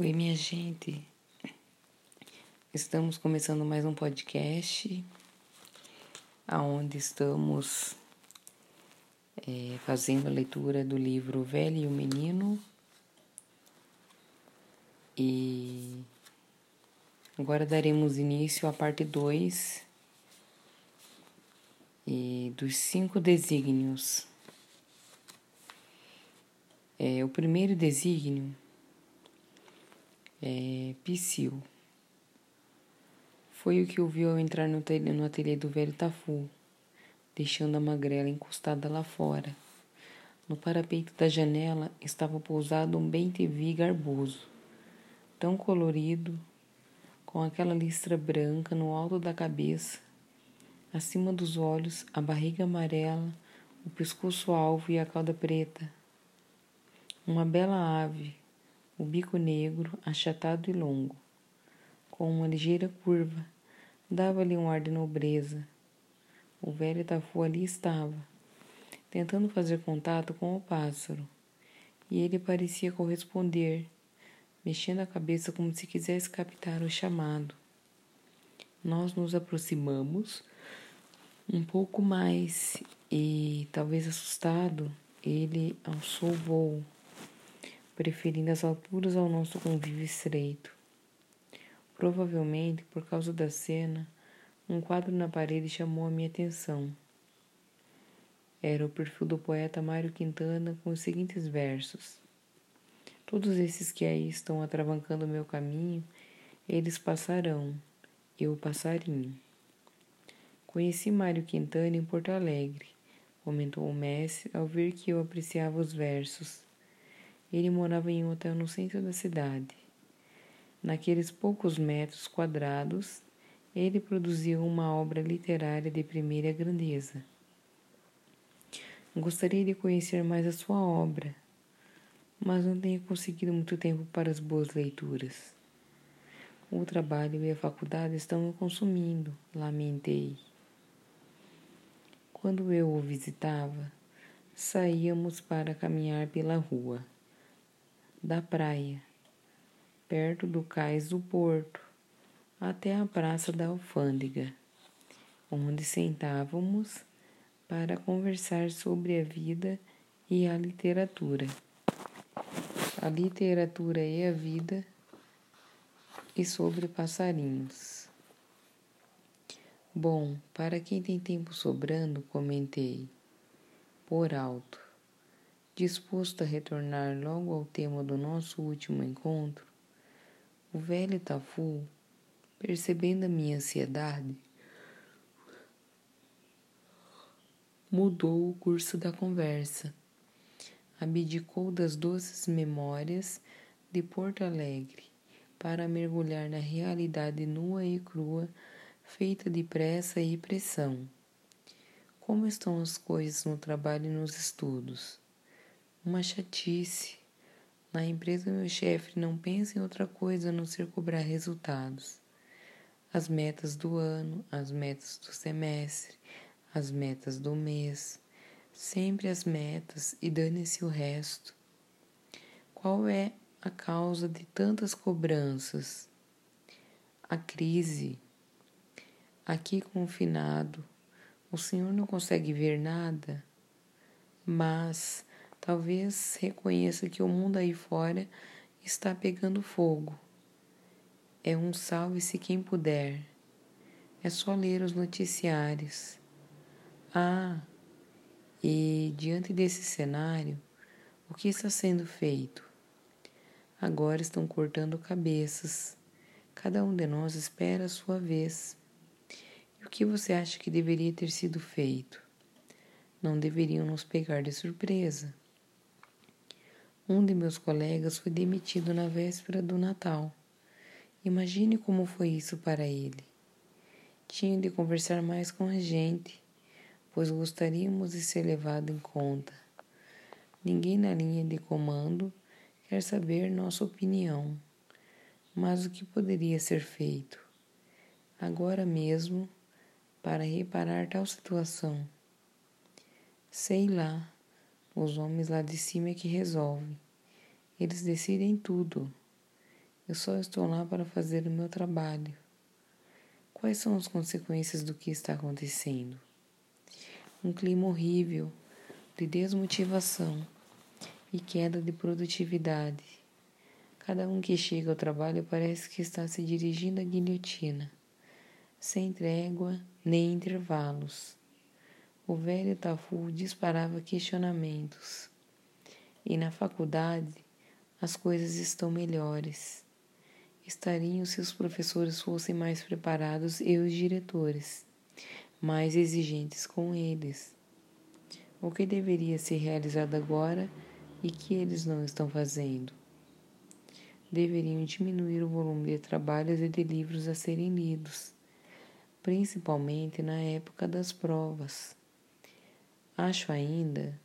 Oi, minha gente. Estamos começando mais um podcast, aonde estamos é, fazendo a leitura do livro Velho e o Menino. E agora daremos início à parte 2 e dos cinco desígnios. É, o primeiro desígnio é, Psyu. Foi o que o viu ao entrar no no ateliê do velho Tafu, deixando a magrela encostada lá fora. No parapeito da janela estava pousado um bem-te-vi garboso, tão colorido, com aquela listra branca no alto da cabeça, acima dos olhos, a barriga amarela, o pescoço alvo e a cauda preta. Uma bela ave, o bico negro, achatado e longo, com uma ligeira curva, dava-lhe um ar de nobreza. O velho Tafu ali estava, tentando fazer contato com o pássaro, e ele parecia corresponder, mexendo a cabeça como se quisesse captar o chamado. Nós nos aproximamos um pouco mais e, talvez assustado, ele alçou o voo preferindo as alturas ao nosso convívio estreito. Provavelmente, por causa da cena, um quadro na parede chamou a minha atenção. Era o perfil do poeta Mário Quintana com os seguintes versos: Todos esses que aí estão atravancando meu caminho, eles passarão, eu passarinho. Conheci Mário Quintana em Porto Alegre, comentou o mestre ao ver que eu apreciava os versos. Ele morava em um hotel no centro da cidade. Naqueles poucos metros quadrados, ele produziu uma obra literária de primeira grandeza. Gostaria de conhecer mais a sua obra, mas não tenho conseguido muito tempo para as boas leituras. O trabalho e a faculdade estão me consumindo, lamentei. Quando eu o visitava, saíamos para caminhar pela rua da praia, perto do cais do porto, até a praça da alfândega, onde sentávamos para conversar sobre a vida e a literatura. A literatura e a vida e sobre passarinhos. Bom, para quem tem tempo sobrando, comentei por alto disposto a retornar logo ao tema do nosso último encontro, o velho Tafu, percebendo a minha ansiedade, mudou o curso da conversa. Abdicou das doces memórias de Porto Alegre para mergulhar na realidade nua e crua, feita de pressa e pressão. Como estão as coisas no trabalho e nos estudos? Uma chatice. Na empresa, meu chefe não pensa em outra coisa a não ser cobrar resultados. As metas do ano, as metas do semestre, as metas do mês. Sempre as metas e dane-se o resto. Qual é a causa de tantas cobranças? A crise. Aqui confinado, o senhor não consegue ver nada, mas Talvez reconheça que o mundo aí fora está pegando fogo. É um salve-se quem puder. É só ler os noticiários. Ah, e diante desse cenário, o que está sendo feito? Agora estão cortando cabeças. Cada um de nós espera a sua vez. E o que você acha que deveria ter sido feito? Não deveriam nos pegar de surpresa. Um de meus colegas foi demitido na véspera do Natal. Imagine como foi isso para ele. Tinha de conversar mais com a gente, pois gostaríamos de ser levado em conta. Ninguém na linha de comando quer saber nossa opinião, mas o que poderia ser feito agora mesmo para reparar tal situação? Sei lá. Os homens lá de cima é que resolvem. Eles decidem tudo. Eu só estou lá para fazer o meu trabalho. Quais são as consequências do que está acontecendo? Um clima horrível de desmotivação e queda de produtividade. Cada um que chega ao trabalho parece que está se dirigindo à guilhotina, sem trégua nem intervalos. O velho Tafu disparava questionamentos. E na faculdade as coisas estão melhores. Estariam se os professores fossem mais preparados e os diretores mais exigentes com eles. O que deveria ser realizado agora e que eles não estão fazendo? Deveriam diminuir o volume de trabalhos e de livros a serem lidos, principalmente na época das provas. Acho ainda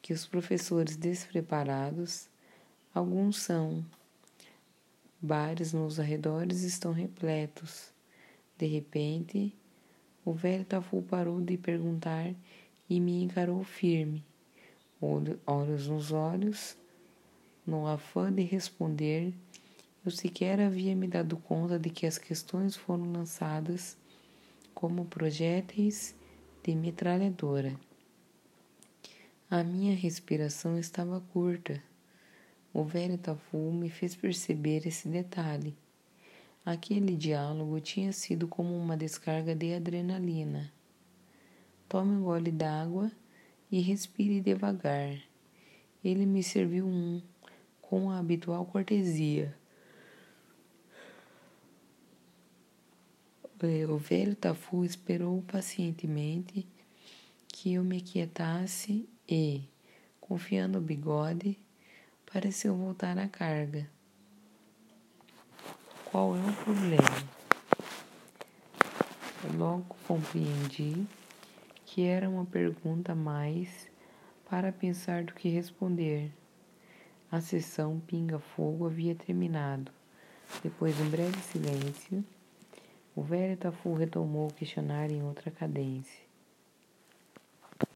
que os professores despreparados, alguns são, bares nos arredores estão repletos. De repente, o velho Tafu parou de perguntar e me encarou firme, olhos nos olhos, no afã de responder. Eu sequer havia me dado conta de que as questões foram lançadas como projéteis de metralhadora. A minha respiração estava curta. O velho Tafu me fez perceber esse detalhe. Aquele diálogo tinha sido como uma descarga de adrenalina. Tome um gole d'água e respire devagar. Ele me serviu um, com a habitual cortesia. O velho Tafu esperou pacientemente que eu me aquietasse e, confiando o bigode, pareceu voltar à carga. Qual é o problema? Logo compreendi que era uma pergunta mais para pensar do que responder. A sessão pinga-fogo havia terminado. Depois de um breve silêncio, o velho Tafu retomou o questionário em outra cadência.